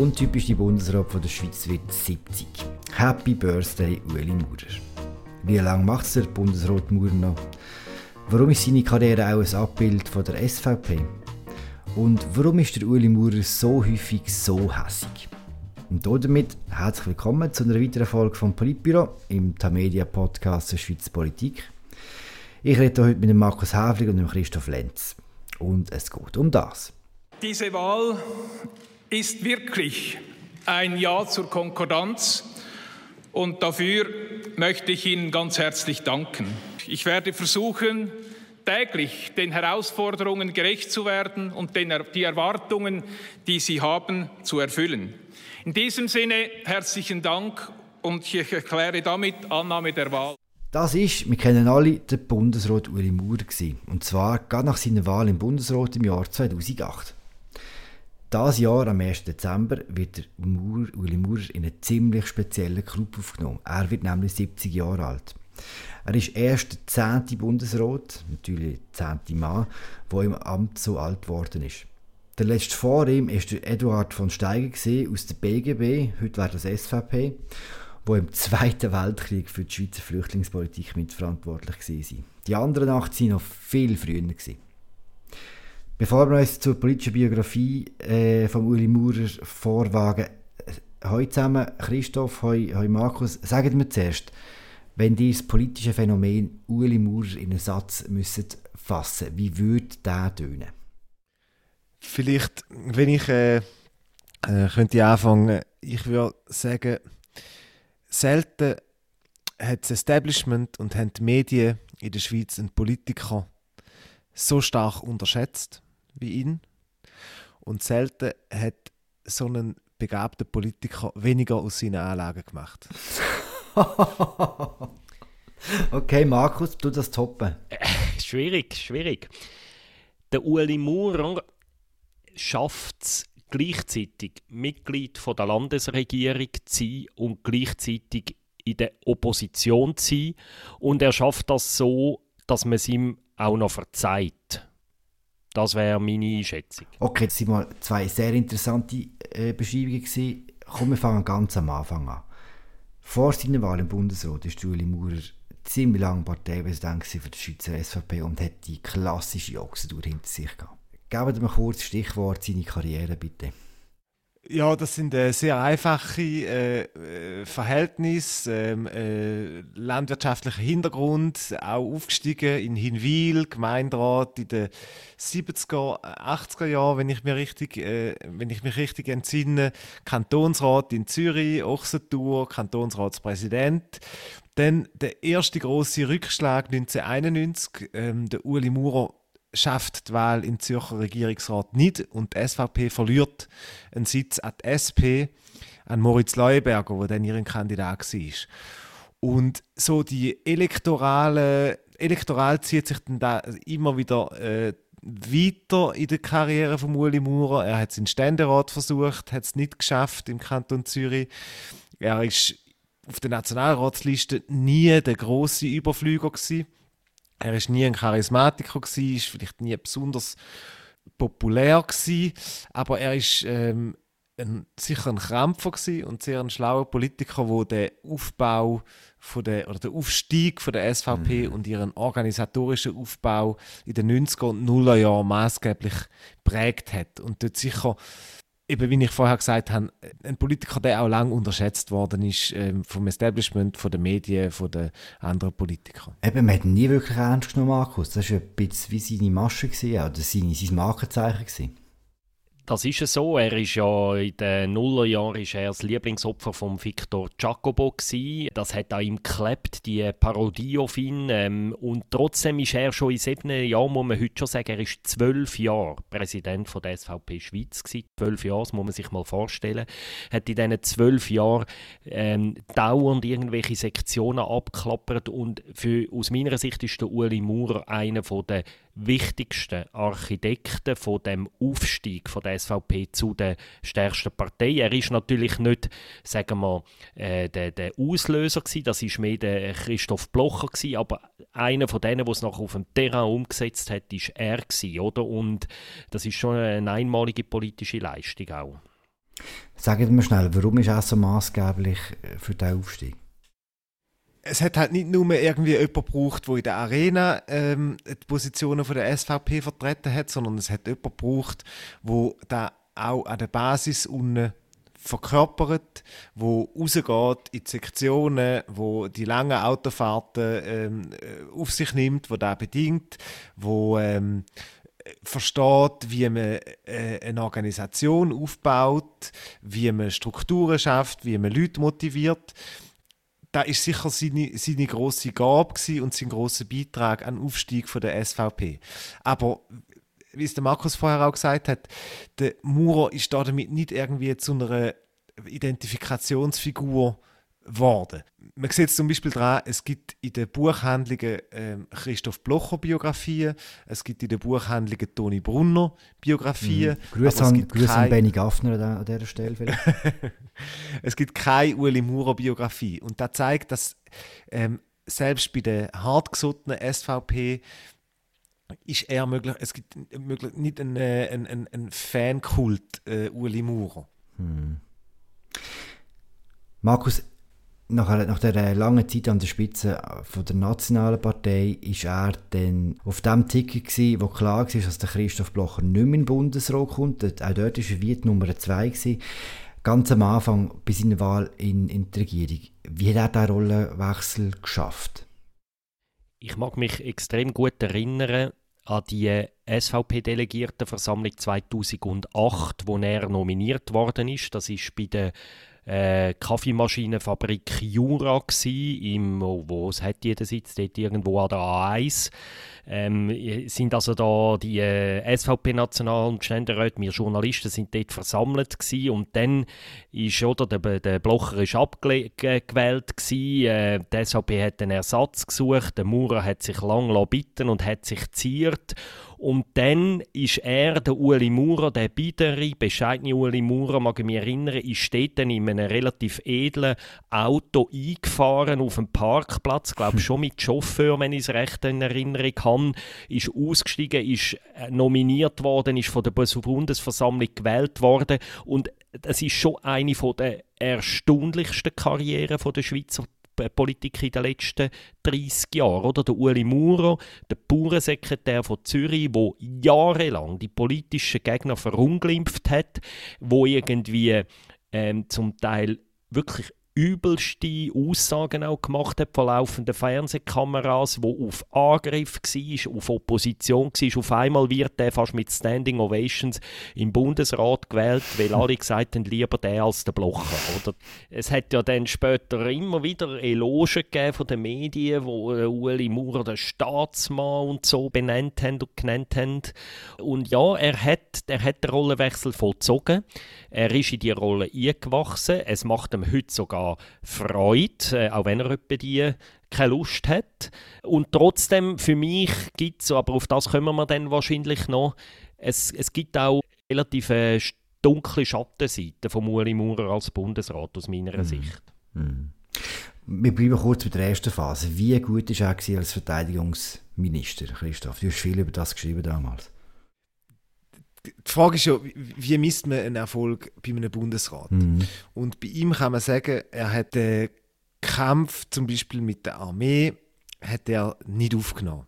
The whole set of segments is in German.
untypische Bundesrat von der Schweiz wird 70. Happy Birthday, Ueli Maurer. Wie lange macht der Bundesrat Maurer noch? Warum ist seine Karriere auch ein Abbild von der SVP? Und warum ist der Ueli Maurer so häufig so hässig? Und damit herzlich willkommen zu einer weiteren Folge vom Politbüro im Tamedia Podcast der Schweiz Politik. Ich rede heute mit dem Markus Häfling und dem Christoph Lenz. Und es geht um das. Diese Wahl ist wirklich ein Ja zur Konkordanz und dafür möchte ich Ihnen ganz herzlich danken. Ich werde versuchen, täglich den Herausforderungen gerecht zu werden und den, die Erwartungen, die Sie haben, zu erfüllen. In diesem Sinne herzlichen Dank und ich erkläre damit Annahme der Wahl. Das ist, wir kennen alle, der Bundesrat Uli Maurer und zwar gerade nach seiner Wahl im Bundesrat im Jahr 2008. Das Jahr, am 1. Dezember, wird der Maurer, Uli Maurer in einen ziemlich speziellen Club aufgenommen. Er wird nämlich 70 Jahre alt. Er ist erst der zehnte Bundesrat, natürlich der zehnte Mann, der im Amt so alt geworden ist. Der letzte vor ihm war Eduard von Steiger aus der BGB, heute wäre das SVP, wo im Zweiten Weltkrieg für die Schweizer Flüchtlingspolitik mitverantwortlich war. Die anderen acht waren noch viel früher. Bevor wir uns zur politischen Biografie äh, von Uli Maurer vorwagen, äh, heute zusammen, Christoph, heute, heute Markus, sagt mir zuerst, wenn ihr das politische Phänomen Uli Maurer in einen Satz müsstet fassen, wie würde der tönen? Vielleicht, wenn ich äh, äh, könnte anfangen, ich würde sagen, selten hat das Establishment und die Medien in der Schweiz einen Politiker so stark unterschätzt wie ihn. Und selten hat so ein begabter Politiker weniger aus seinen Anlagen gemacht. okay, Markus, du das toppen. schwierig, schwierig. Der Uli Maurer schafft es gleichzeitig Mitglied von der Landesregierung zu sein und gleichzeitig in der Opposition zu sein. Und er schafft das so, dass man es ihm auch noch verzeiht. Das wäre meine Einschätzung. Okay, das waren zwei sehr interessante äh, Beschreibungen. Gewesen. Komm, wir fangen ganz am Anfang an. Vor seiner Wahl im Bundesrat ist Julie Maurer ziemlich lange Parteipräsident für die Schweizer SVP und hat die klassische Ochsentour hinter sich gehabt. Geben Sie mir kurz Stichwort seine Karriere, bitte. Ja, das sind äh, sehr einfache äh, äh, Verhältnisse, ähm, äh, landwirtschaftlicher Hintergrund, auch aufgestiegen in Hinwil, Gemeinderat in den 70er, 80er Jahren, wenn ich, mir richtig, äh, wenn ich mich richtig entsinne, Kantonsrat in Zürich, Ochsentour, Kantonsratspräsident. Dann der erste große Rückschlag 1991, ähm, der Uli Maurer schafft die Wahl im Zürcher Regierungsrat nicht und die SVP verliert einen Sitz an die SP, an Moritz Leuenberger, der dann ihren Kandidat war. Und so die elektorale, elektoral zieht sich dann da immer wieder äh, weiter in der Karriere von Uli Maurer. Er hat es in Ständerat versucht, hat es nicht geschafft im Kanton Zürich. Er ist auf der Nationalratsliste nie der große Überflüger gewesen. Er ist nie ein Charismatiker gewesen, ist vielleicht nie besonders populär gewesen, aber er ist ähm, ein, sicher ein Krampfer und sehr ein schlauer Politiker, wo der Aufbau von der, oder der Aufstieg von der SVP mhm. und ihren organisatorischen Aufbau in den 90er und 0er Jahren maßgeblich prägt hat und dort sicher eben wie ich vorher gesagt habe, ein Politiker, der auch lange unterschätzt worden ist ähm, vom Establishment, von den Medien, von den anderen Politikern. Eben, man hat ihn nie wirklich ernst genommen, Markus. Das war ein bisschen wie seine Masche, oder sein Markenzeichen. Das ist es so. Er ist ja in den Nullerjahren ist er das Lieblingsopfer von Victor Jacobo gewesen. Das hat an ihm geklebt, die Parodie auf ihn. Ähm, und trotzdem ist er schon in sieben Jahren, muss man heute schon sagen, er ist zwölf Jahre Präsident von der SVP Schweiz gewesen. Zwölf Jahre, das muss man sich mal vorstellen. Hat in diesen zwölf Jahren ähm, dauernd irgendwelche Sektionen abklappert und für, aus meiner Sicht ist der Uli Maurer einer der wichtigsten Architekten von dem Aufstieg von der SVP zu der stärksten Partei. Er ist natürlich nicht, sagen wir, äh, der, der Auslöser gewesen, das ist mehr der Christoph Blocher gewesen, aber einer von denen, der es noch auf dem Terrain umgesetzt hat, ist er gewesen, oder? Und das ist schon eine einmalige politische Leistung auch. Sagen mir schnell, warum ist er so maßgeblich äh, für den Aufstieg? Es hat halt nicht nur irgendwie jemand gebraucht, der in der Arena ähm, die Positionen von der SVP vertreten hat, sondern es hat jemand gebraucht, der da auch an der Basis unten verkörpert, wo rausgeht in die Sektionen, wo die langen Autofahrten ähm, äh, auf sich nimmt, wo da bedingt, wo ähm, versteht, wie man äh, eine Organisation aufbaut, wie man Strukturen schafft, wie man Leute motiviert da ist sicher seine, seine große Gabe und sein großer Beitrag an Aufstieg von der SVP. Aber wie es der Markus vorher auch gesagt hat, der Maurer ist damit nicht irgendwie zu einer Identifikationsfigur geworden. Man sieht zum Beispiel daran, es gibt in den Buchhandlungen ähm, Christoph Blocher Biografien, es gibt in den Buchhandlungen Toni Brunner Biografien. Mhm. Grüße an, Grüß an Benny Gaffner an dieser Stelle es gibt keine Uli Maurer Biografie und das zeigt, dass ähm, selbst bei der hartgesottenen SVP ist eher möglich, es gibt möglich, nicht einen, äh, einen, einen Fankult äh, Uli Maurer. Hm. Markus, nach, nach der langen Zeit an der Spitze von der Nationalen Partei ist er dann auf dem Ticket gewesen, wo klar war, dass der Christoph Blocher nicht mehr in den Bundesrat kommt. Auch dort war er wie die Nummer zwei gewesen. Ganz am Anfang bei seiner Wahl in, in die Regierung. Wie hat er diesen Rollenwechsel geschafft? Ich mag mich extrem gut erinnern an die SVP-Delegiertenversammlung 2008, wo er nominiert worden ist. Das ist bei der äh, Kaffeemaschinenfabrik Jura gsi, im, wo es hat jeder Sitz, dort irgendwo an der A1. Ähm, sind also da die äh, SVP-National- und Ständeräte, wir Journalisten sind dort versammelt gewesen. und dann ist, oder, der, der Blocher ist abgewählt gewesen, äh, die SVP hat einen Ersatz gesucht, der Maurer hat sich lang bitten und hat sich ziert und dann ist er, der Uli Maurer, der biedere, bescheidene Uli Maurer, mag ich mich erinnern, ist dort dann in einem relativ edlen Auto eingefahren auf dem Parkplatz, glaube schon mit Chauffeur, wenn ich es recht in Erinnerung habe, ist ausgestiegen, ist äh, nominiert worden, ist von der Bundesversammlung gewählt worden. Und das ist schon eine der erstaunlichsten Karrieren der Schweizer Politik in den letzten 30 Jahren. Oder? Der Uli Maurer, der Bauernsekretär von Zürich, der jahrelang die politischen Gegner verunglimpft hat, wo irgendwie ähm, zum Teil wirklich übelste Aussagen auch gemacht hat von laufenden Fernsehkameras, wo auf Angriff war, auf Opposition war. Auf einmal wird er fast mit Standing Ovations im Bundesrat gewählt, weil alle gesagt haben, lieber der als der Blocher. Oder? Es hat ja dann später immer wieder Elogen gegeben von den Medien, wo äh, Ueli Maurer den Staatsmann und so benannt haben und genannt haben. Und ja, er hat, er hat den Rollenwechsel vollzogen. Er ist in die Rolle eingewachsen. Es macht ihm heute sogar Freude, äh, auch wenn er etwa die keine Lust hat. Und trotzdem, für mich gibt es, aber auf das kommen wir dann wahrscheinlich noch, es, es gibt auch relativ äh, dunkle Schattenseiten von Uli Maurer als Bundesrat aus meiner mhm. Sicht. Mhm. Wir bleiben kurz bei der ersten Phase. Wie gut war er als Verteidigungsminister, Christoph? Du hast viel über das geschrieben damals die Frage ist ja, wie misst man einen Erfolg bei einem Bundesrat? Mhm. Und bei ihm kann man sagen, er hat den Kampf zum Beispiel mit der Armee hat er nicht aufgenommen.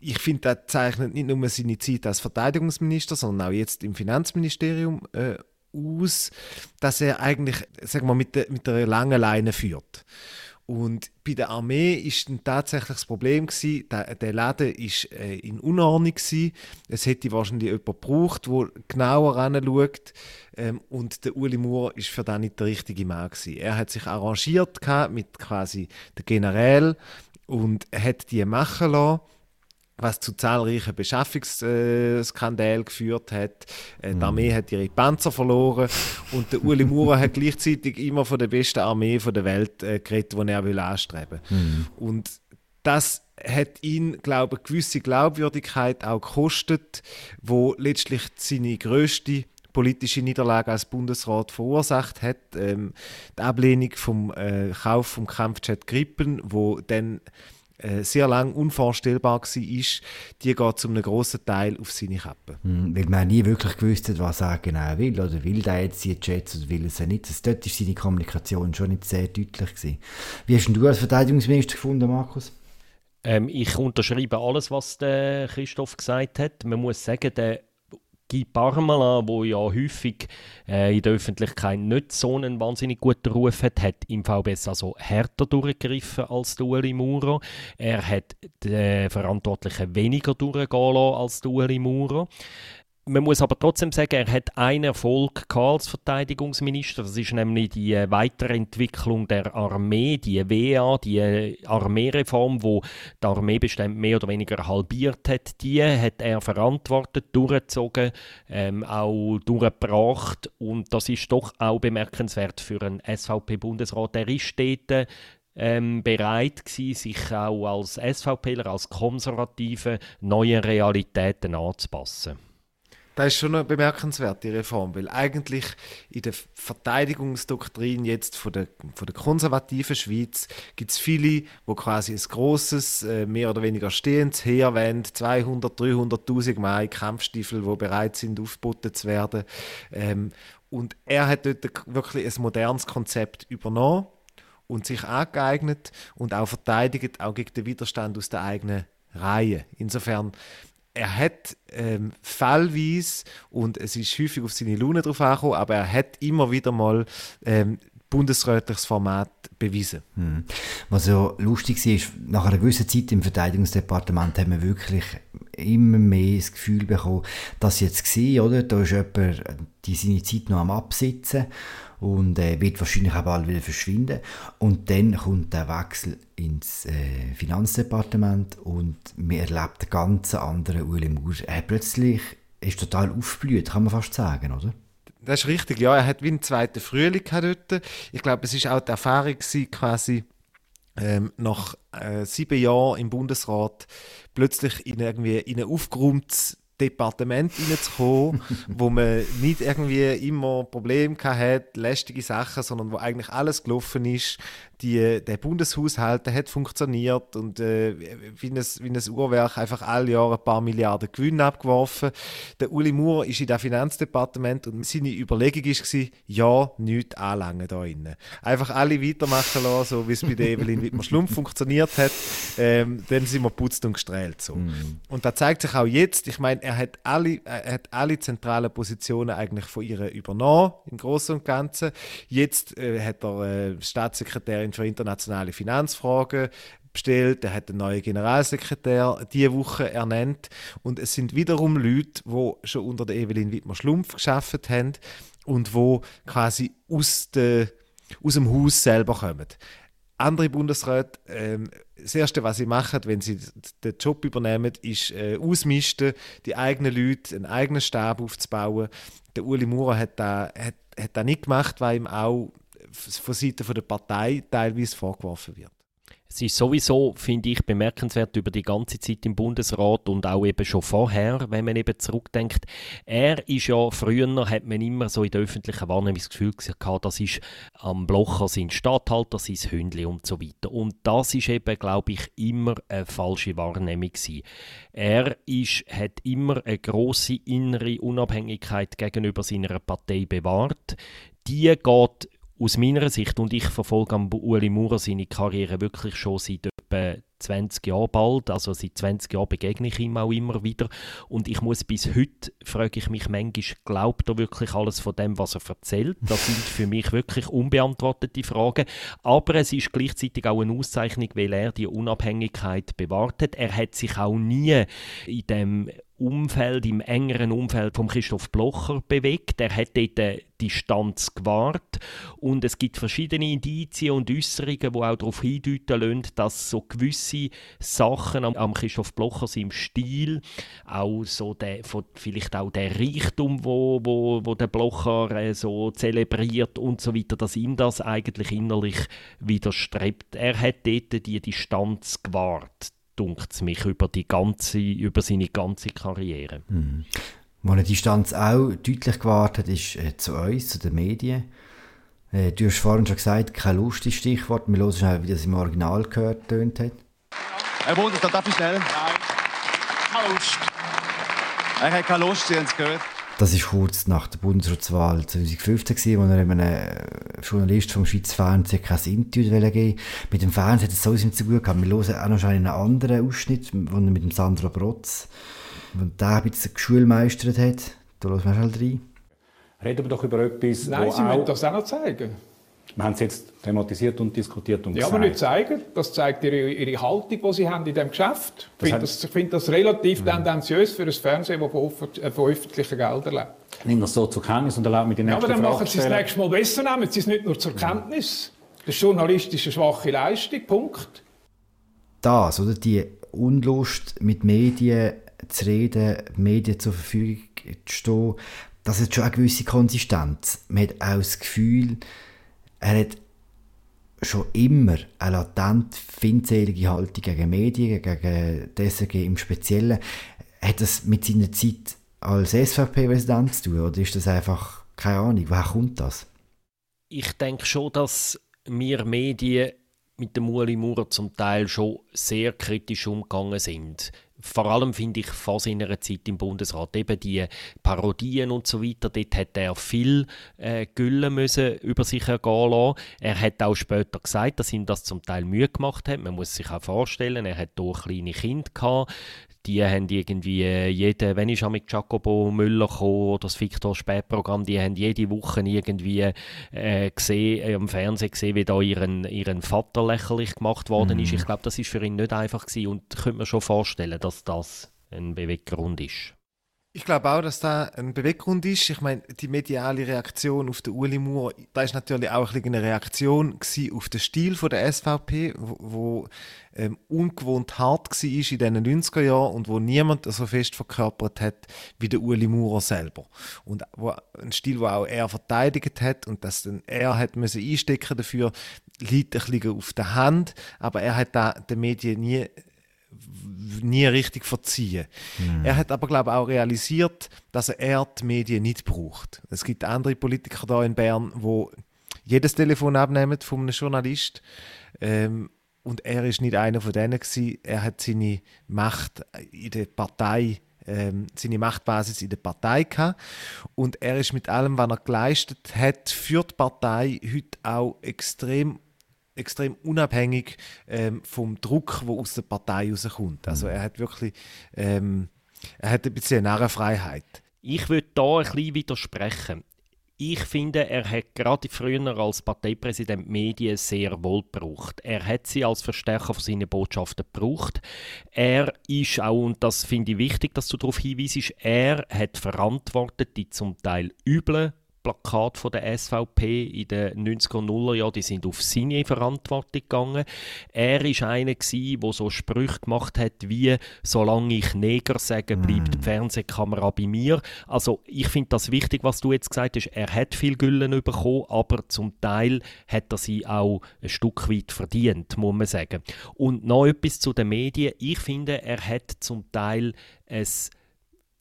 Ich finde, das zeichnet nicht nur seine Zeit als Verteidigungsminister, sondern auch jetzt im Finanzministerium äh, aus, dass er eigentlich, sagen wir, mit, der, mit der langen Leine führt. Und bei der Armee ist dann tatsächlich das Problem gewesen, der, der Laden ist äh, in Unordnung gewesen. Es hätte wahrscheinlich jemand gebraucht, der genauer hinschaut. Ähm, und der Uli Moore ist für das nicht der richtige Mann gewesen. Er hat sich arrangiert mit quasi der General und hat die machen lassen was zu zahlreichen Beschaffungsskandalen geführt hat. Äh, die Armee hat ihre Panzer verloren und der Uli Maurer hat gleichzeitig immer von der besten Armee der Welt äh, geredet, die er will anstreben mhm. Und das hat ihn, glaube ich, eine gewisse Glaubwürdigkeit auch gekostet, wo letztlich seine größte politische Niederlage als Bundesrat verursacht hat. Ähm, die Ablehnung vom äh, Kauf vom Kampfjet Grippen, wo dann äh, sehr lang unvorstellbar war, ist, die geht zu einem grossen Teil auf seine Kappe. Mhm, weil man nie wirklich gewusst hat, was er genau will. Oder will der jetzt die Jets oder will es nicht. Also dort war seine Kommunikation schon nicht sehr deutlich. Gewesen. Wie hast du als Verteidigungsminister gefunden, Markus? Ähm, ich unterschreibe alles, was der Christoph gesagt hat. Man muss sagen, der Guy Parmelin, der ja häufig äh, in der Öffentlichkeit nicht so einen wahnsinnig guten Ruf hat, hat im VBS also härter durchgegriffen als der Ueli Maurer. Er hat den Verantwortlichen weniger durchgehen lassen als der Ueli Maurer. Man muss aber trotzdem sagen, er hat einen Erfolg als Verteidigungsminister. Das ist nämlich die Weiterentwicklung der Armee, die WA, die Armeereform, wo die Armeebestände mehr oder weniger halbiert hat. Die hat er verantwortet, durchgezogen, ähm, auch durchgebracht. Und das ist doch auch bemerkenswert für einen SVP-Bundesrat. Er ist dort ähm, bereit gewesen, sich auch als SVPler, als Konservative neuen Realitäten anzupassen. Das ist schon eine bemerkenswerte Reform, weil eigentlich in der Verteidigungsdoktrin jetzt von der, von der konservativen Schweiz gibt es viele, wo quasi ein großes, äh, mehr oder weniger stehendes Heer wollen, 200, 300'000 Mai Kampfstiefel, die bereit sind, aufgeboten zu werden. Ähm, und er hat dort wirklich ein modernes Konzept übernommen und sich angeeignet und auch verteidigt, auch gegen den Widerstand aus der eigenen Reihe. Insofern er hat ähm, fallweise, und es ist häufig auf seine Laune drauf angekommen, aber er hat immer wieder mal ähm, bundesrätliches Format bewiesen. Hm. Was ja lustig war, ist, nach einer gewissen Zeit im Verteidigungsdepartement haben wir wirklich immer mehr das Gefühl bekommen, dass jetzt war, oder? Da ist jemand die seine Zeit noch am Absitzen und äh, wird wahrscheinlich auch bald wieder verschwinden. Und dann kommt der Wechsel ins äh, Finanzdepartement und man erlebt einen ganz anderen Uli Maurer. Er plötzlich ist total aufgeblüht, kann man fast sagen, oder? Das ist richtig, ja. Er hat wie einen zweiten Frühling dort. Ich glaube, es war auch die Erfahrung quasi ähm, nach äh, sieben Jahren im Bundesrat plötzlich in, irgendwie in ein aufgeräumtes Departement reinzukommen, wo man nicht irgendwie immer Probleme hatte, lästige Sachen, sondern wo eigentlich alles gelaufen ist. Die, der Bundeshaushalt der hat funktioniert und äh, wie, ein, wie ein Uhrwerk einfach alle Jahre ein paar Milliarden Gewinn abgeworfen. Der Uli Moore ist in das Finanzdepartement und seine Überlegung war, ja, nichts anlangen da innen. Einfach alle weitermachen lassen, so wie es bei der Evelyn Wittmer-Schlumpf funktioniert hat. Ähm, dann sind wir putzt und gestrahlt. So. Mhm. Und da zeigt sich auch jetzt, ich meine, er hat alle, er hat alle zentralen Positionen eigentlich von ihr übernommen, im Großen und Ganzen. Jetzt äh, hat er äh, Staatssekretärin für internationale Finanzfragen bestellt, er hat einen neuen Generalsekretär diese Woche ernannt. Und es sind wiederum Leute, die schon unter der Evelyn Wittmer-Schlumpf geschafft haben und wo quasi aus, de, aus dem Haus selber kommen. Andere Bundesräte, ähm, das Erste, was sie machen, wenn sie den Job übernehmen, ist äh, ausmisten, die eigenen Leute, einen eigenen Stab aufzubauen. Der Uli Maurer hat das hat, hat da nicht gemacht, weil ihm auch von Seiten der Partei teilweise vorgeworfen wird. Es ist sowieso, finde ich, bemerkenswert über die ganze Zeit im Bundesrat und auch eben schon vorher, wenn man eben zurückdenkt. Er ist ja, früher hat man immer so in der öffentlichen Wahrnehmung das Gefühl gehabt, das ist am Blocher sein Stadthalter, sein Hündli und so weiter. Und das ist eben, glaube ich, immer eine falsche Wahrnehmung gewesen. Er ist, hat immer eine große innere Unabhängigkeit gegenüber seiner Partei bewahrt. Die geht aus meiner Sicht, und ich verfolge am Uli Maurer seine Karriere wirklich schon seit etwa 20 Jahren bald, also seit 20 Jahren begegne ich ihm auch immer wieder und ich muss bis heute, frage ich mich manchmal, glaubt er wirklich alles von dem, was er erzählt? Das sind für mich wirklich unbeantwortete Fragen, aber es ist gleichzeitig auch eine Auszeichnung, weil er die Unabhängigkeit bewahrt hat. Er hat sich auch nie in dem Umfeld, im engeren Umfeld von Christoph Blocher bewegt. Er hat dort die Distanz gewahrt und es gibt verschiedene Indizien und Äußerungen, die auch darauf hindeuten lassen, dass so gewisse Sachen am, am Christoph Blocher seinem Stil, auch so der, vielleicht auch der Reichtum, wo, wo, wo der Blocher äh, so zelebriert und so weiter, dass ihm das eigentlich innerlich widerstrebt. Er hat dort die Distanz gewahrt dunkt es mich, über, die ganze, über seine ganze Karriere. Mhm. Wo eine Distanz auch deutlich gewartet ist äh, zu uns, zu den Medien. Äh, du hast vorhin schon gesagt, kein lustiges Stichwort. Wir hören schnell, wie das im Original gehört tönt hat. Herr Bundesrat, darf ich schnell? Nein. Lust. Er hat keine Lust, Sie haben es gehört. Das war kurz nach der Bundesratswahl 2015, wo er einem Journalist vom Schweizer Fernsehen kein Interview geben Mit dem Fernsehen hat es so im Zug gehabt. Wir hören auch noch einen anderen Ausschnitt, wo er mit dem Sandro Brotz, wo der ein bisschen geschulmeistert hat. Da hören wir schnell rein. Reden wir doch über etwas, Nein, Sie müssen das auch noch zeigen. Wir haben es jetzt thematisiert und diskutiert und Ja, gesagt. aber nicht zeigen. Das zeigt Ihre, Ihre Haltung, die Sie haben in diesem Geschäft. Ich finde das, ich finde das relativ tendenziös für ein Fernsehen, das von, von öffentlichen Geldern lebt. Nimm das so zur Kenntnis und erlaubt mir die Ja, nächste aber dann Frage machen Sie es nächstes Mal besser, nehmen Sie es nicht nur zur Kenntnis. Das ist journalistisch eine schwache Leistung, Punkt. das, oder? Die Unlust, mit Medien zu reden, Medien zur Verfügung zu stehen, das hat schon eine gewisse Konsistenz. Man hat auch das Gefühl, er hat schon immer eine latent feindselige Haltung gegen Medien, gegen die SRG im Speziellen. Hat das mit seiner Zeit als SVP-Präsident zu tun, oder ist das einfach, keine Ahnung, woher kommt das? Ich denke schon, dass wir Medien mit dem Uli Maurer zum Teil schon sehr kritisch umgegangen sind. Vor allem finde ich vor seiner Zeit im Bundesrat eben die Parodien und so weiter. Dort hat er viel äh, Gülle müssen über sich ergehen lassen. Er hat auch später gesagt, dass ihm das zum Teil Mühe gemacht hat. Man muss sich auch vorstellen, er hat hier kleine Kinder gehabt. Die haben irgendwie äh, jede, wenn ich schon mit Jacobo Müller kam, oder das Victor Spätprogramm, die haben jede Woche irgendwie äh, gesehen, äh, am Fernsehen gesehen, wie da ihren, ihren Vater lächerlich gemacht worden ist. Ich glaube, das ist für ihn nicht einfach gewesen und ich könnte mir schon vorstellen, dass das ein Beweggrund ist. Ich glaube auch, dass da ein Beweggrund ist. Ich meine, die mediale Reaktion auf den Uli Maurer, da ist natürlich auch eine Reaktion auf den Stil der SVP, wo, wo ähm, ungewohnt hart war in den 90er Jahren und wo niemand so fest verkörpert hat wie der Uli Maurer selber. Und wo, ein Stil, wo auch er verteidigt hat und dass dann er hat müssen einstecken dafür, liegt ein bisschen auf der Hand, aber er hat da den Medien nie nie richtig verziehen. Er hat aber, glaube ich, auch realisiert, dass er die Medien nicht braucht. Es gibt andere Politiker da in Bern, wo jedes Telefon abnehmen von einem Journalist. Ähm, und er ist nicht einer von denen gewesen. Er hat seine Macht in der Partei ähm, seine Machtbasis in der Partei gehabt. Und er ist mit allem, was er geleistet hat, für die Partei heute auch extrem extrem unabhängig ähm, vom Druck, der aus der Partei rauskommt. Also er hat wirklich ähm, er hat ein bisschen eine. Ich würde da ein bisschen widersprechen. Ich finde, er hat gerade früher als Parteipräsident Medien sehr wohl gebraucht. Er hat sie als Verstärker von seinen Botschaften gebraucht. Er ist auch, und das finde ich wichtig, dass du darauf hinweisst, er hat verantwortet die zum Teil üblen Plakate von der SVP in den 90er und 0er Jahren, die sind auf seine Verantwortung gegangen. Er ist einer gsi, der so Sprüche gemacht hat wie «Solange ich Neger sage, bleibt die Fernsehkamera bei mir». Also ich finde das wichtig, was du jetzt gesagt hast. Er hat viel Güllen bekommen, aber zum Teil hat er sie auch ein Stück weit verdient, muss man sagen. Und noch etwas zu den Medien. Ich finde, er hat zum Teil ein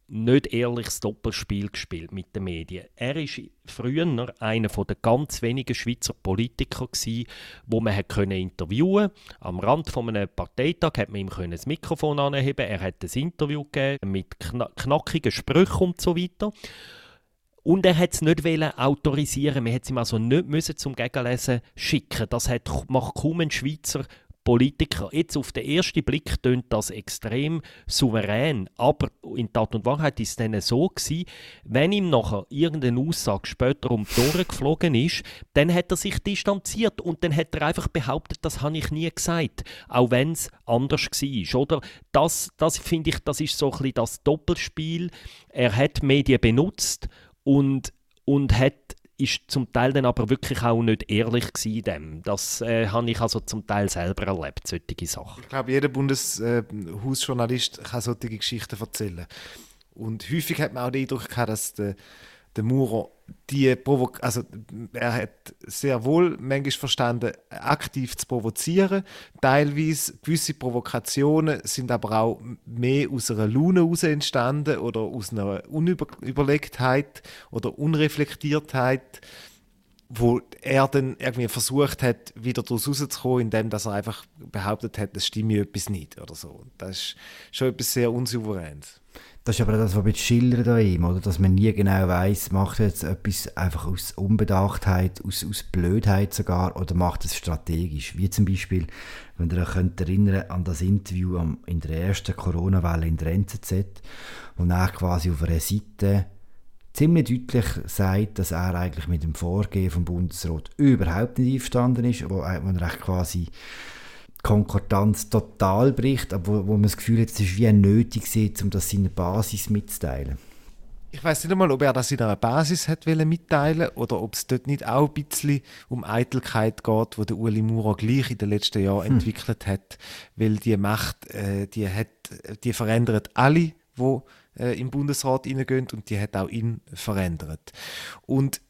nicht ehrliches Doppelspiel gespielt mit den Medien. Er ist früher einer der ganz wenigen Schweizer Politiker gsi, wo man hat können interviewen. Am Rand von einem Parteitag hat man ihm das Mikrofon anheben. Er hat ein Interview gegeben mit kna knackigen Sprüchen und so weiter. Und er hat es nicht autorisieren. Man hat es ihm also nicht müssen zum Gegenlesen schicken. Das hat, macht kaum ein Schweizer Politiker. Jetzt auf den ersten Blick tönt das extrem souverän, aber in Tat und Wahrheit ist es dann so gewesen, wenn ihm nachher irgendeine Aussage später um die Ohren geflogen ist, dann hat er sich distanziert und dann hat er einfach behauptet, das habe ich nie gesagt, auch wenn es anders war. Oder? Das, das finde ich, das ist so ein bisschen das Doppelspiel. Er hat Medien benutzt und, und hat ist zum Teil dann aber wirklich auch nicht ehrlich gewesen dem. Das äh, habe ich also zum Teil selber erlebt, solche Sachen. Ich glaube, jeder Bundeshausjournalist kann solche Geschichten erzählen. Und häufig hat man auch den Eindruck gehabt, dass der, der Maurer die Provok also er hat sehr wohl manchmal verstanden, aktiv zu provozieren. Teilweise gewisse Provokationen sind aber auch mehr aus einer Laune heraus entstanden oder aus einer Unüberlegtheit oder Unreflektiertheit. wo er dann irgendwie versucht hat, wieder daraus rauszukommen, indem dass er einfach behauptet hat, es stimme etwas nicht oder so. Das ist schon etwas sehr unsouveränes. Das ist aber das, was ich schildert an ihm, oder? dass man nie genau weiß, macht er jetzt etwas einfach aus Unbedachtheit, aus, aus Blödheit sogar, oder macht es strategisch. Wie zum Beispiel, wenn ihr euch könnt erinnern an das Interview am, in der ersten Corona-Welle in der NZZ, wo er quasi auf einer Seite ziemlich deutlich sagt, dass er eigentlich mit dem Vorgehen vom Bundesrat überhaupt nicht einverstanden ist, wo, wo er quasi Konkordanz total bricht, aber wo, wo man das Gefühl hat, es ist wie ein nötig um das seiner Basis mitzuteilen. Ich weiß nicht einmal, ob er das in einer Basis hat mitteilen oder ob es dort nicht auch ein bisschen um Eitelkeit geht, wo der Uli Maurer gleich in den letzten Jahren hm. entwickelt hat, weil die Macht, äh, die hat, die verändert alle, wo äh, im Bundesrat hineingehen und die hat auch ihn verändert. Und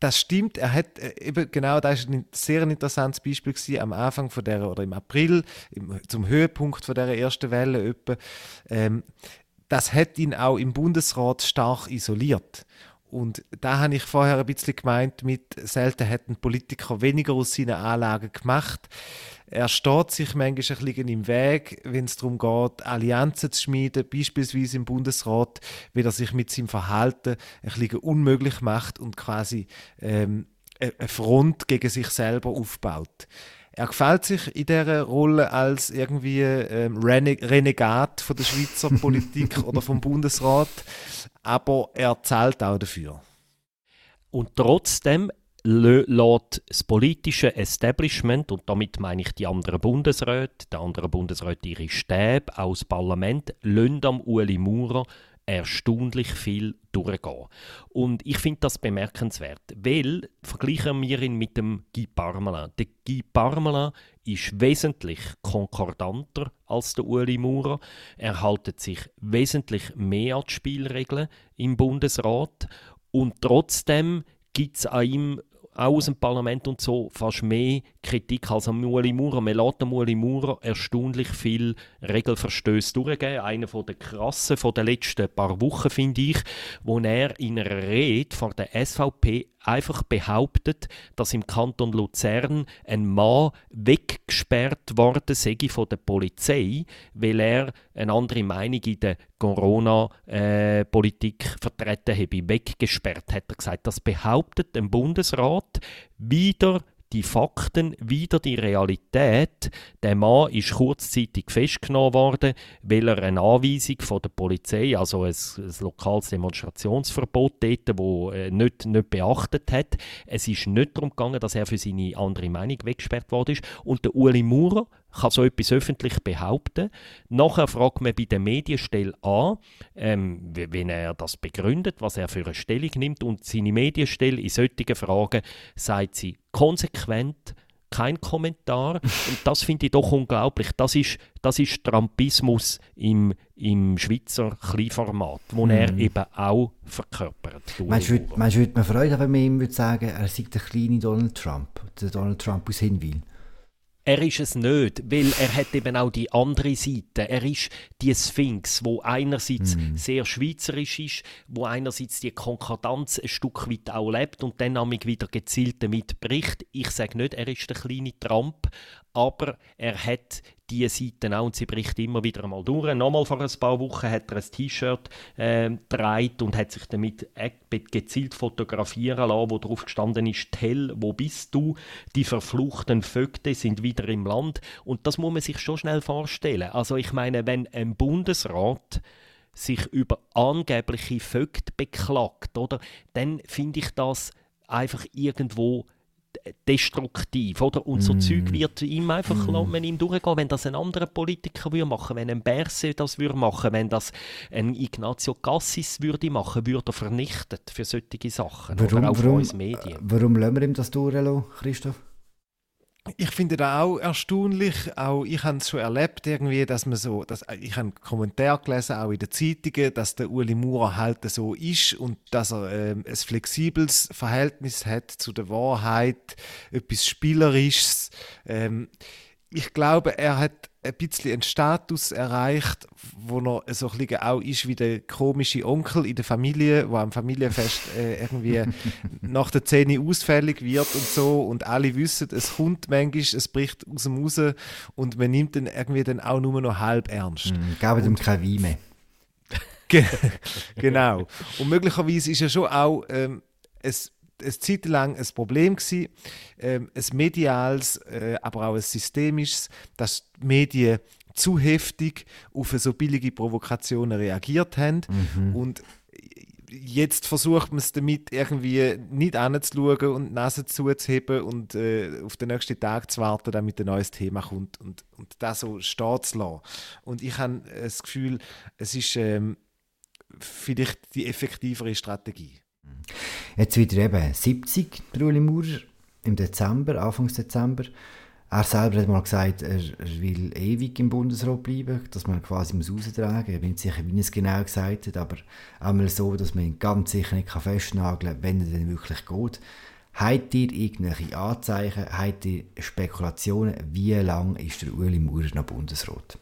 das stimmt, er hat äh, eben genau, das ist ein sehr interessantes Beispiel gewesen, am Anfang von der oder im April, im, zum Höhepunkt von der ersten Welle etwa, ähm, das hat ihn auch im Bundesrat stark isoliert. Und da habe ich vorher ein bisschen gemeint, mit selten hätten Politiker weniger aus seinen Anlagen gemacht. Er steht sich manchmal ein bisschen im Weg, wenn es darum geht, Allianzen zu schmieden, beispielsweise im Bundesrat, wie er sich mit seinem Verhalten ein bisschen unmöglich macht und quasi ähm, eine Front gegen sich selber aufbaut. Er gefällt sich in dieser Rolle als irgendwie ähm, Renegat von der Schweizer Politik oder vom Bundesrat, aber er zahlt auch dafür. Und trotzdem lässt das politische Establishment, und damit meine ich die anderen Bundesräte, die anderen Bundesräte ihre Stäbe, auch das Parlament, lassen am Uli Maurer erstaunlich viel durchgehen. Und ich finde das bemerkenswert, weil vergleichen wir ihn mit dem Guy Parmelin. Der Guy Parmelin ist wesentlich konkordanter als der Uli Maurer. Er hält sich wesentlich mehr an die Spielregeln im Bundesrat und trotzdem gibt es an ihm auch aus dem Parlament und so fast mehr Kritik als am Ueli Maurer. Man lässt am Ueli Maurer erstaunlich viel Regelverstöße durchgeben. Einer der krassen von den letzten paar Wochen, finde ich, wo er in einer Rede von der SVP einfach behauptet, dass im Kanton Luzern ein Mann weggesperrt worden sei von der Polizei, weil er eine andere Meinung in der Corona-Politik äh, vertreten habe. Weggesperrt, hat er gesagt. Das behauptet ein Bundesrat wieder die Fakten, wieder die Realität. Der Mann ist kurzzeitig festgenommen worden, weil er eine Anweisung von der Polizei, also ein, ein lokales Demonstrationsverbot dort, wo äh, nicht, nicht beachtet hat. Es ist nicht darum gegangen, dass er für seine andere Meinung weggesperrt worden ist. Und der Uli Maurer kann so etwas öffentlich behaupten. Nachher fragt man bei der Medienstelle an, ähm, wenn er das begründet, was er für eine Stellung nimmt. Und seine Medienstelle in solchen Fragen sagt sie konsequent, kein Kommentar. Und das finde ich doch unglaublich. Das ist, das ist Trumpismus im, im Schweizer Kleinformat, wo mm. er eben auch verkörpert. Meinst du, würde man Freude haben, wenn man ihm würde sagen, er sei der kleine Donald Trump, der Donald Trump aus Hinwil? Er ist es nicht, weil er hat eben auch die andere Seite. Er ist die Sphinx, wo einerseits mm. sehr schweizerisch ist, wo einerseits die Konkordanz ein Stück weit auch lebt und dann wieder gezielt damit bricht. Ich sage nicht, er ist der kleine Trump, aber er hat diese Seiten auch und sie bricht immer wieder einmal durch. Nochmal vor ein paar Wochen hat er ein T-Shirt äh, und hat sich damit gezielt fotografieren lassen, wo drauf gestanden ist, Tell, wo bist du? Die verfluchten Vögte sind wieder im Land. Und das muss man sich schon schnell vorstellen. Also ich meine, wenn ein Bundesrat sich über angebliche Vögte beklagt, oder, dann finde ich das einfach irgendwo destruktiv, oder? Und so mm. Zeug wird ihm einfach, mm. man ihm durchgehen, wenn das ein anderer Politiker würde machen, wenn ein Berse das würde machen, wenn das ein Ignazio Cassis würde machen, würde er vernichtet für solche Sachen, warum, oder auch warum, uns Medien. Warum lassen wir ihm das durchlassen, Christoph? Ich finde das auch erstaunlich. Auch ich habe es schon erlebt, irgendwie, dass man so, dass, ich habe einen Kommentar gelesen, auch in den Zeitungen, dass der Uli Maurer halt so ist und dass er ähm, ein flexibles Verhältnis hat zu der Wahrheit, etwas Spielerisches. Ähm, ich glaube, er hat ein bisschen einen Status erreicht, wo er so ein bisschen auch ist wie der komische Onkel in der Familie, wo am Familienfest äh, irgendwie nach der Zähne ausfällig wird und so und alle wissen, es kommt manchmal, es bricht aus dem raus und man nimmt dann irgendwie dann auch nur noch halb ernst. Mhm, geben dem kein Wein mehr. genau. Und möglicherweise ist ja schon auch ähm, es eine Zeit lang ein Problem gewesen, ähm, ein mediales, äh, aber auch ein systemisches, dass die Medien zu heftig auf so billige Provokationen reagiert haben mhm. und jetzt versucht man es damit irgendwie nicht anzuschauen und die Nase zuzuheben und äh, auf den nächsten Tag zu warten, damit ein neues Thema kommt und, und das so stehen zu lassen. Und ich habe das Gefühl, es ist ähm, vielleicht die effektivere Strategie. Jetzt wieder eben 70, der Uli Maurer, im Dezember, Anfang Dezember. Er selber hat mal gesagt, er, er will ewig im Bundesrat bleiben, dass man quasi muss raustragen muss. Ich bin nicht sicher, wie er es genau gesagt hat, aber einmal so, dass man ihn ganz sicher nicht festnageln kann, wenn er denn wirklich geht. Habt ihr irgendwelche Anzeichen, habt ihr Spekulationen, wie lange ist der Uli Maurer noch Bundesrat?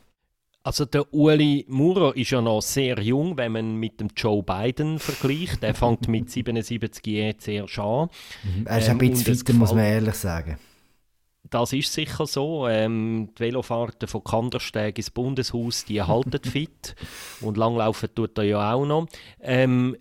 Also der Uli Maurer ist ja noch sehr jung, wenn man mit dem Joe Biden vergleicht. Er fängt mit 77 Jahren zuerst an. Mhm. Er ist ein ähm, bisschen fitter, muss man ehrlich sagen. Das ist sicher so. Ähm, die Velofahrten von Kandersteg ins Bundeshaus, die halten fit. Und langlaufen tut er ja auch noch. Ähm,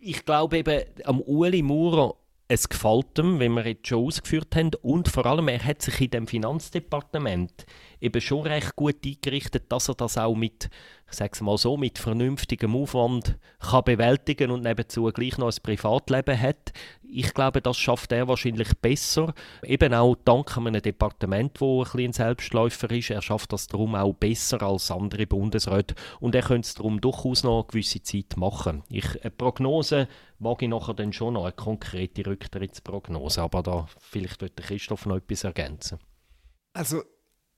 ich glaube eben, am Uli Maurer es gefällt ihm, wie wir jetzt schon ausgeführt haben. Und vor allem, er hat sich in dem Finanzdepartement eben schon recht gut eingerichtet, dass er das auch mit, ich sage mal so, mit vernünftigem Aufwand kann bewältigen und nebenzu gleich noch ein Privatleben hat. Ich glaube, das schafft er wahrscheinlich besser. Eben auch dank einem Departement, wo ein ein Selbstläufer ist. Er schafft das darum auch besser als andere Bundesräte und er könnte es darum durchaus noch eine gewisse Zeit machen. Ich, eine Prognose mag ich nachher dann schon noch, eine konkrete Rücktrittsprognose, aber da vielleicht wird Christoph noch etwas ergänzen. Also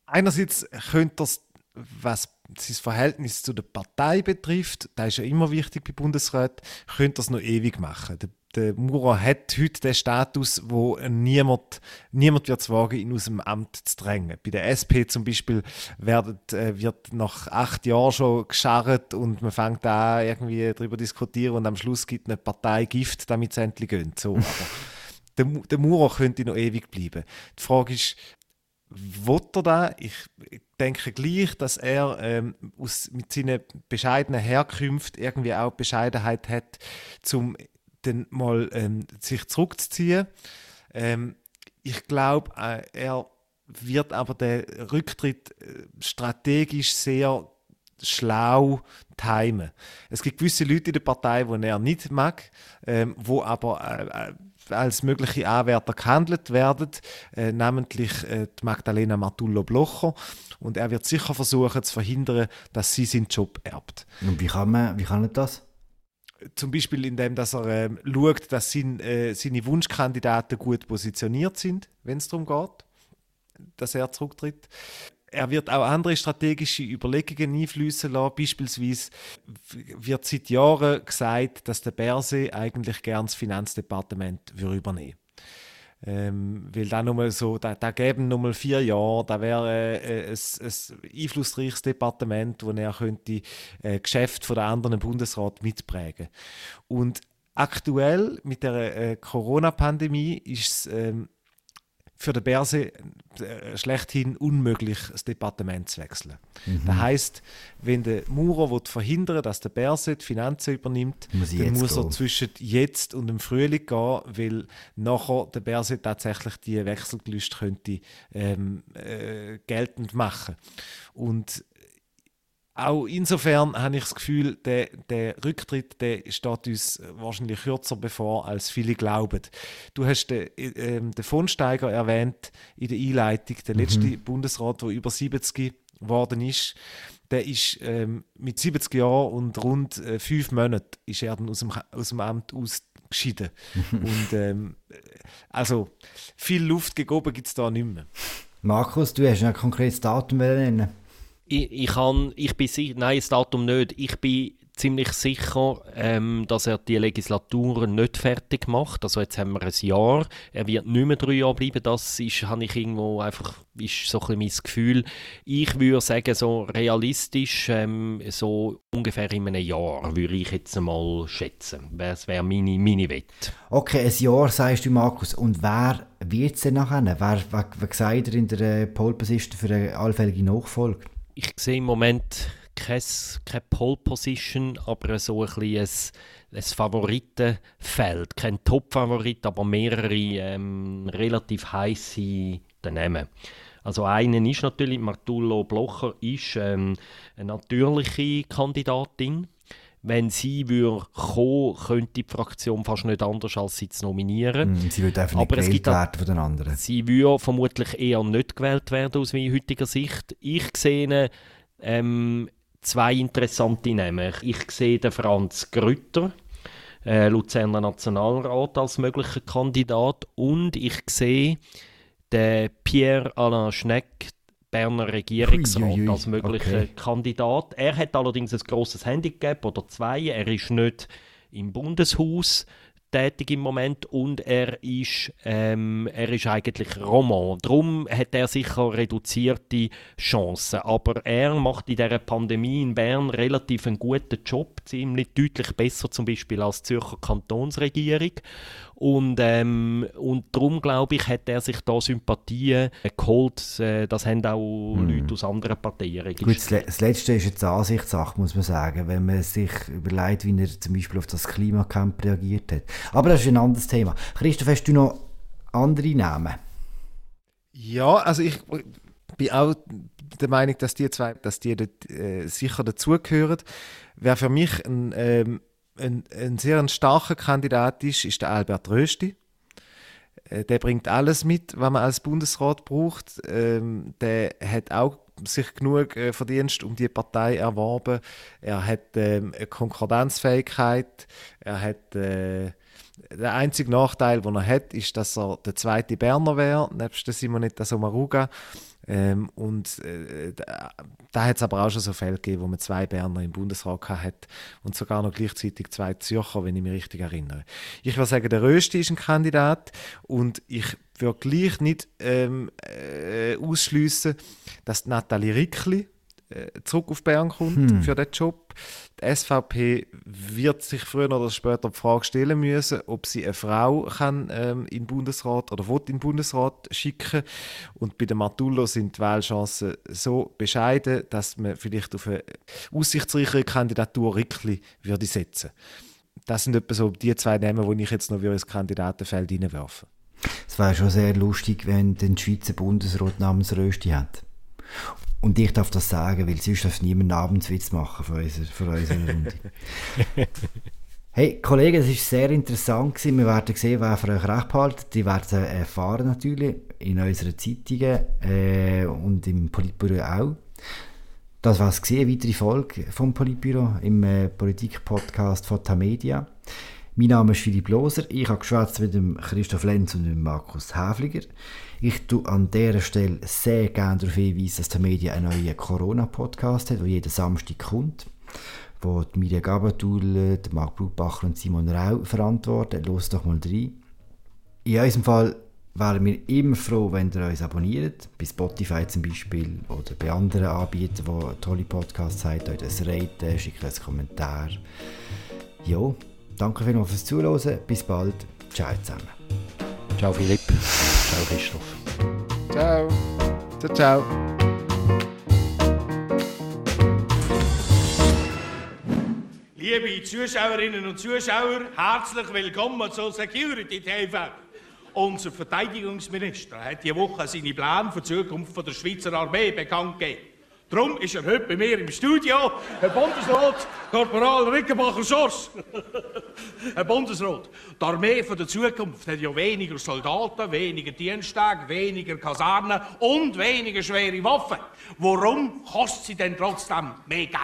einerseits könnte das, was sein Verhältnis zu der Partei betrifft, da ist ja immer wichtig bei Bundesräten, könnte das noch ewig machen. Der, der Maurer hat heute den Status, wo niemand, niemand wird es wagen, ihn aus dem Amt zu drängen. Bei der SP zum Beispiel wird, äh, wird nach acht Jahren schon gescharrt und man fängt da irgendwie darüber diskutieren und am Schluss gibt eine Partei Gift, damit es endlich geht. So, aber der, der Maurer könnte noch ewig bleiben. Die Frage ist, will er da? Ich denke gleich, dass er ähm, aus, mit seinen bescheidenen Herkünften irgendwie auch Bescheidenheit hat, um dann mal ähm, sich zurückzuziehen. Ähm, ich glaube, äh, er wird aber den Rücktritt äh, strategisch sehr schlau timen. Es gibt gewisse Leute in der Partei, die er nicht mag, ähm, wo aber äh, äh als mögliche Anwärter gehandelt werden, äh, namentlich äh, die Magdalena Matullo-Blocher. Und er wird sicher versuchen zu verhindern, dass sie seinen Job erbt. Und wie kann man, wie kann er das? Zum Beispiel indem dass er äh, schaut, dass sein, äh, seine Wunschkandidaten gut positioniert sind, wenn es darum geht, dass er zurücktritt er wird auch andere strategische Überlegungen einflüssen lassen. Beispielsweise wird seit Jahren gesagt, dass der Berse eigentlich gern das Finanzdepartement übernehmen ähm, weil da nochmal so, da, da geben nochmal vier Jahre, da wäre äh, ein, ein einflussreiches Departement, wo er könnte äh, Geschäft von der anderen Bundesrat mitprägen. Und aktuell mit der äh, Corona-Pandemie ist es ähm, für den Börse äh, schlechthin unmöglich, das Departement zu wechseln. Mhm. Das heisst, wenn der Maurer will verhindern dass der Börse die Finanzen übernimmt, muss dann muss er gehen. zwischen jetzt und dem Frühling gehen, weil nachher der Börse tatsächlich die Wechselgelüste könnte ähm, äh, geltend machen. Und auch insofern habe ich das Gefühl, der, der Rücktritt der steht uns wahrscheinlich kürzer bevor, als viele glauben. Du hast den, äh, den von Steiger erwähnt in der Einleitung, der mhm. letzte Bundesrat, der über 70 geworden ist. Der ist ähm, mit 70 Jahren und rund äh, fünf Monaten ist er dann aus dem, aus dem Amt ausgeschieden. und ähm, also viel Luft gegeben gibt es da nicht mehr. Markus, du hast ein konkretes Datum nennen ich, ich, kann, ich bin sicher, nein, das Datum nicht. Ich bin ziemlich sicher, ähm, dass er die Legislatur nicht fertig macht. Also jetzt haben wir ein Jahr. Er wird nicht mehr drei Jahre bleiben. Das ist, habe ich irgendwo einfach, ist so ein mein Gefühl. Ich würde sagen, so realistisch, ähm, so ungefähr in einem Jahr, würde ich jetzt mal schätzen. Das wäre meine, meine Wette. Okay, ein Jahr sagst du, Markus. Und wer wird es denn nachher? Wer, wer, wer sagt ihr in der Pole Position für eine allfällige Nachfolge? Ich sehe im Moment keine, keine Pole Position, aber so ein, ein, ein Favoritenfeld. Kein Top-Favorit, aber mehrere ähm, relativ heiße Namen. Also einen ist natürlich, Martullo Blocher ist ähm, eine natürliche Kandidatin. Wenn sie würde kommen, könnte die Fraktion fast nicht anders, als sie zu nominieren. Mm, sie würde einfach nicht Aber gewählt werden von den anderen. Sie würde vermutlich eher nicht gewählt werden aus meiner heutiger Sicht. Ich sehe ähm, zwei interessante Namen. Ich sehe den Franz Grütter, äh, Luzerner Nationalrat, als möglicher Kandidat und ich sehe den Pierre-Alain Schneck, Berner Regierungsrat, Ui, ui, ui. als möglicher Okay. Kandidat. Er hat allerdings ein grosses Handicap oder zwei. Er ist nicht im Bundeshaus tätig im Moment und er ist, ähm, er ist eigentlich Roman. Darum hat er sicher reduzierte Chancen. Aber er macht in dieser Pandemie in Bern relativ einen guten Job, ziemlich deutlich besser zum Beispiel als die Zürcher Kantonsregierung. Und, ähm, und darum, glaube ich, hat er sich da Sympathien geholt. Äh, Das haben auch Leute aus anderen Parteien Gut, registriert. das Le- das Letzte ist jetzt eine Ansichtssache, muss man sagen, wenn man sich überlegt, wie er zum Beispiel auf das Klimacamp reagiert hat. Aber das ist ein anderes Thema. Christoph, hast du noch andere Namen? Ja, also ich bin auch der Meinung, dass die zwei, dass die dort, äh, sicher dazugehören. Wer für mich ein, ähm, ein, ein sehr ein starker Kandidat ist, ist der Albert Rösti. Äh, Der bringt alles mit, was man als Bundesrat braucht. Ähm, der hat auch sich genug äh, Verdienst um die Partei erworben. Er hat ähm, eine Konkordanzfähigkeit. Er hat äh, der einzige Nachteil, den er hat, ist, dass er der zweite Berner wäre, nebst Simonetta Sommaruga. Ähm, und äh, da, da hat es aber auch schon so Fälle gegeben, wo man zwei Berner im Bundesrat hat und sogar noch gleichzeitig zwei Zürcher, wenn ich mich richtig erinnere. Ich würde sagen, der Rösti ist ein Kandidat und ich würde gleich nicht ähm, äh, ausschliessen, dass Nathalie Rickli zurück auf Bern kommt für den Job. Die SVP wird sich früher oder später die Frage stellen müssen, ob sie eine Frau kann, ähm, in den Bundesrat oder will in den Bundesrat schicken. Und bei der Matullo sind die Wahlchancen so bescheiden, dass man vielleicht auf eine aussichtsreichere Kandidatur Rickli würde setzen. Das sind etwa so die zwei Namen, die ich jetzt noch ins Kandidatenfeld reinwerfe. Es wäre schon sehr lustig, wenn den Schweizer Bundesrat namens Rösti hat. Und ich darf das sagen, weil sonst darf niemand einen Abendswitz machen von unserer, von unserer Runde. hey, Kollegen, das war sehr interessant. Gewesen. Wir werden sehen, wer für euch recht behalten. Die werden erfahren natürlich in unseren Zeitungen äh, und im Politbüro auch. Das war es, eine weitere Folge vom Politbüro im äh, Politik-Podcast von Tamedia. Mein Name ist Philipp Loser. Ich habe geschwätzt mit dem Christoph Lenz und dem Markus Häfliger. Ich tue an dieser Stelle sehr gerne darauf hinweisen, dass die Media einen neuen Corona-Podcast hat, der jeden Samstag kommt, wo die Mirja Gabatul, der Marc Brutbacher und Simon Rau verantworten. Los doch mal rein. In unserem Fall wären wir immer froh, wenn ihr uns abonniert, bei Spotify zum Beispiel oder bei anderen Anbietern, die tolle Podcasts haben, euch das raten, schickt einen Kommentar. Ja, danke vielmals fürs Zuhören, bis bald, ciao zusammen. Ciao Philipp, ciao Christoph. Ciao. Ciao, ciao. Liebe Zuschauerinnen und Zuschauer, herzlich willkommen zu Security TV. Unser Verteidigungsminister hat die Woche seine Pläne für die Zukunft von der Schweizer Armee bekannt gegeben. Darum ist er heute bei mir im Studio, Herr Bundesrat Korporal Rickenbacher-Schors. Herr Bundesrat, die Armee von der Zukunft hat ja weniger Soldaten, weniger Diensttage, weniger Kasernen und weniger schwere Waffen. Warum kostet sie denn trotzdem mehr Geld?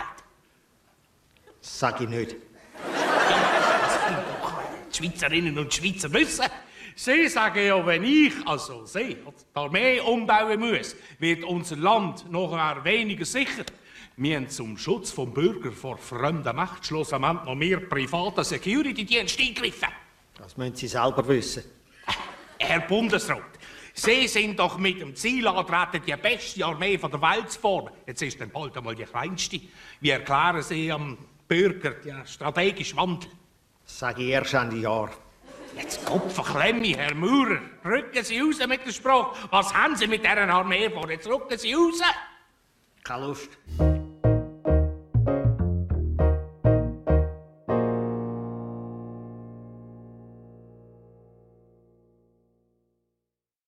Sag ich nicht. Das können doch die Schweizerinnen und Schweizer wissen. Sie sagen ja, wenn ich, also Sie, die Armee umbauen muss, wird unser Land nachher weniger sicher. Wir haben zum Schutz vom Bürger vor fremder Macht schlussendlich noch mehr private Security-Dienste eingegriffen. Das müssen Sie selber wissen. Herr Bundesrat, Sie sind doch mit dem Ziel angetreten, die beste Armee von der Welt zu formen. Jetzt ist dann bald einmal die kleinste. Wie erklären Sie am Bürger den strategischen Wandel? Das sage ich erst Ende Jahr. Jetzt Kopf verklemme, Herr Maurer. Rücken Sie raus mit der Sprache. Was haben Sie mit dieser Armee vor? Jetzt rücken Sie raus. Keine Lust.